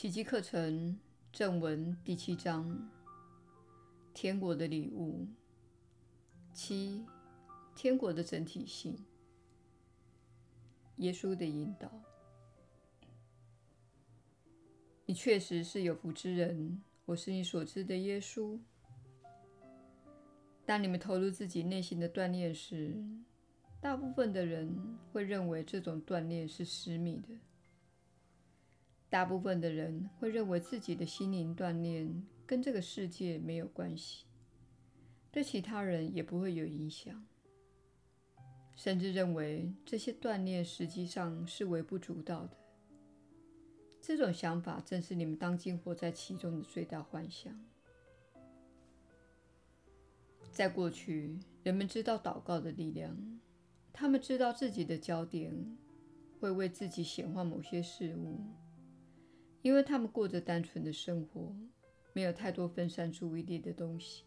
奇迹课程正文第七章：天国的礼物。七、天国的整体性。耶稣的引导。你确实是有福之人。我是你所知的耶稣。当你们投入自己内心的锻炼时，大部分的人会认为这种锻炼是私密的。大部分的人会认为自己的心灵锻炼跟这个世界没有关系，对其他人也不会有影响，甚至认为这些锻炼实际上是微不足道的。这种想法正是你们当今活在其中的最大幻想。在过去，人们知道祷告的力量。他们知道自己的焦点会为自己显化某些事物，因为他们过着单纯的生活，没有太多分散注意力的东西，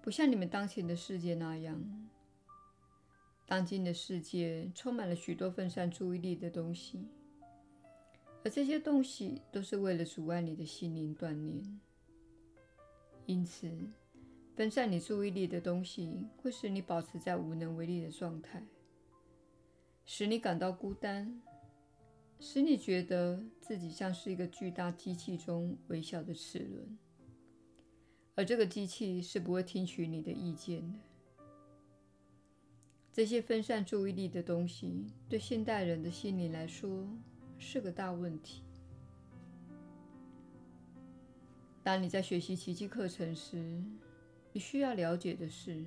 不像你们当前的世界那样。当今的世界充满了许多分散注意力的东西，而这些东西都是为了阻碍你的心灵锻炼。因此，分散你注意力的东西会使你保持在无能为力的状态，使你感到孤单，使你觉得自己像是一个巨大机器中微小的齿轮，而这个机器是不会听取你的意见的。这些分散注意力的东西对现代人的心灵来说是个大问题。当你在学习奇迹课程时，你需要了解的是，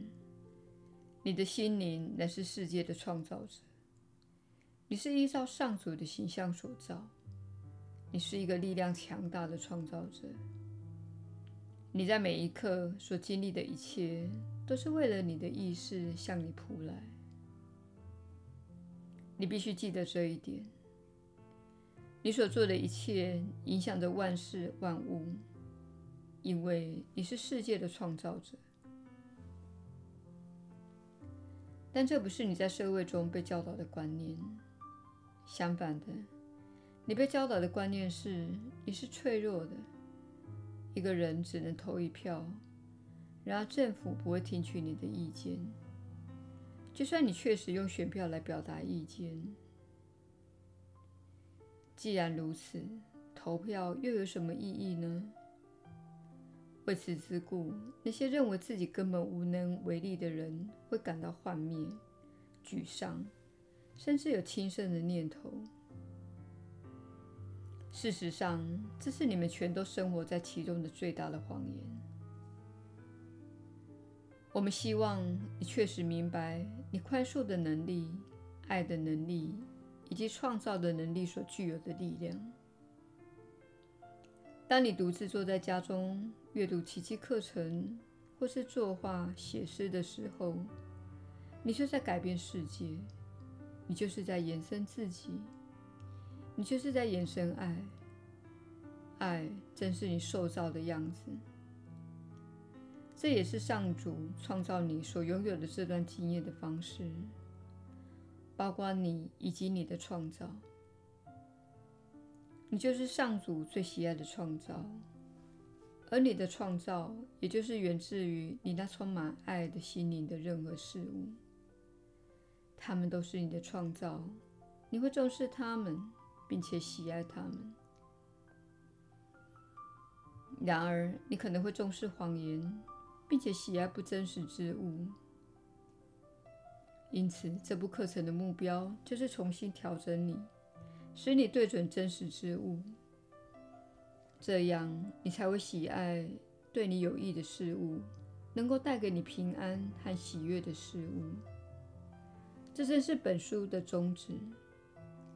你的心灵乃是世界的创造者。你是依照上主的形象所造，你是一个力量强大的创造者。你在每一刻所经历的一切，都是为了你的意识向你扑来。你必须记得这一点。你所做的一切，影响着万事万物。因为你是世界的创造者，但这不是你在社会中被教导的观念。相反的，你被教导的观念是你是脆弱的，一个人只能投一票，然而政府不会听取你的意见，就算你确实用选票来表达意见。既然如此，投票又有什么意义呢？为此之故，那些认为自己根本无能为力的人会感到幻灭、沮丧，甚至有轻生的念头。事实上，这是你们全都生活在其中的最大的谎言。我们希望你确实明白，你宽恕的能力、爱的能力以及创造的能力所具有的力量。当你独自坐在家中，阅读奇迹课程，或是作画、写诗的时候，你就在改变世界，你就是在延伸自己，你就是在延伸爱。爱正是你塑造的样子，这也是上主创造你所拥有的这段经验的方式，包括你以及你的创造。你就是上主最喜爱的创造。而你的创造，也就是源自于你那充满爱的心灵的任何事物，他们都是你的创造。你会重视他们，并且喜爱他们。然而，你可能会重视谎言，并且喜爱不真实之物。因此，这部课程的目标就是重新调整你，使你对准真实之物。这样，你才会喜爱对你有益的事物，能够带给你平安和喜悦的事物。这正是本书的宗旨，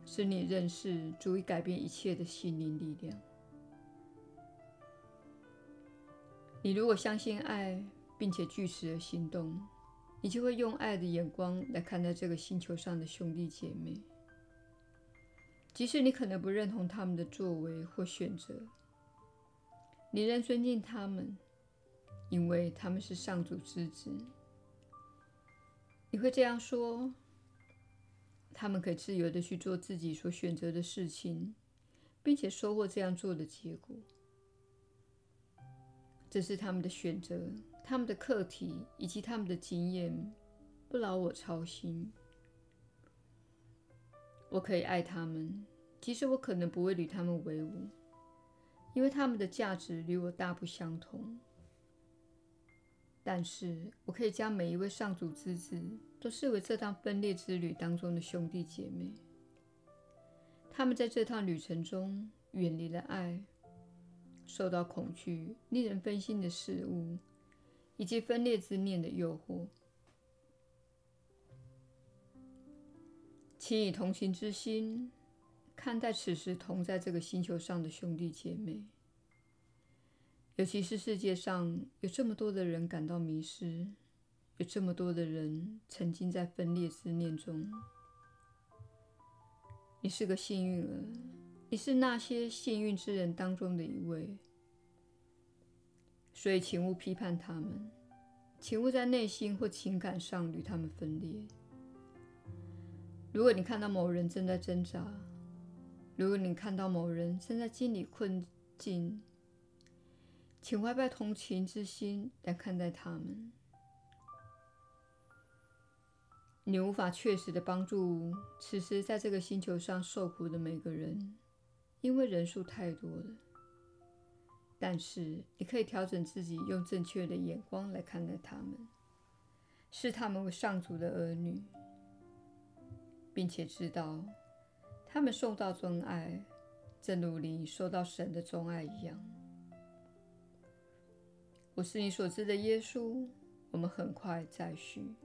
使你认识足以改变一切的心灵力量。你如果相信爱，并且据此而行动，你就会用爱的眼光来看待这个星球上的兄弟姐妹，即使你可能不认同他们的作为或选择。你仍尊敬他们，因为他们是上主之子。你会这样说：他们可以自由地去做自己所选择的事情，并且收获这样做的结果。这是他们的选择，他们的课题以及他们的经验，不劳我操心。我可以爱他们，即使我可能不会与他们为伍，因为他们的价值与我大不相同。但是我可以将每一位上主之子都视为这趟分裂之旅当中的兄弟姐妹。他们在这趟旅程中远离了爱，受到恐惧、令人分心的事物，以及分裂之念的诱惑。请以同情之心看待此时同在这个星球上的兄弟姐妹，尤其是世界上有这么多的人感到迷失，有这么多的人曾经在分裂之念中。你是个幸运儿，你是那些幸运之人当中的一位，所以请勿批判他们，请勿在内心或情感上与他们分裂。如果你看到某人正在挣扎，如果你看到某人正在经历困境，请怀抱同情之心来看待他们。你无法确实的帮助此时在这个星球上受苦的每个人，因为人数太多了。但是你可以调整自己，用正确的眼光来看待他们，视他们为上主的儿女。并且知道，他们受到尊爱，正如你受到神的钟爱一样。我是你所知的耶稣。我们很快再续。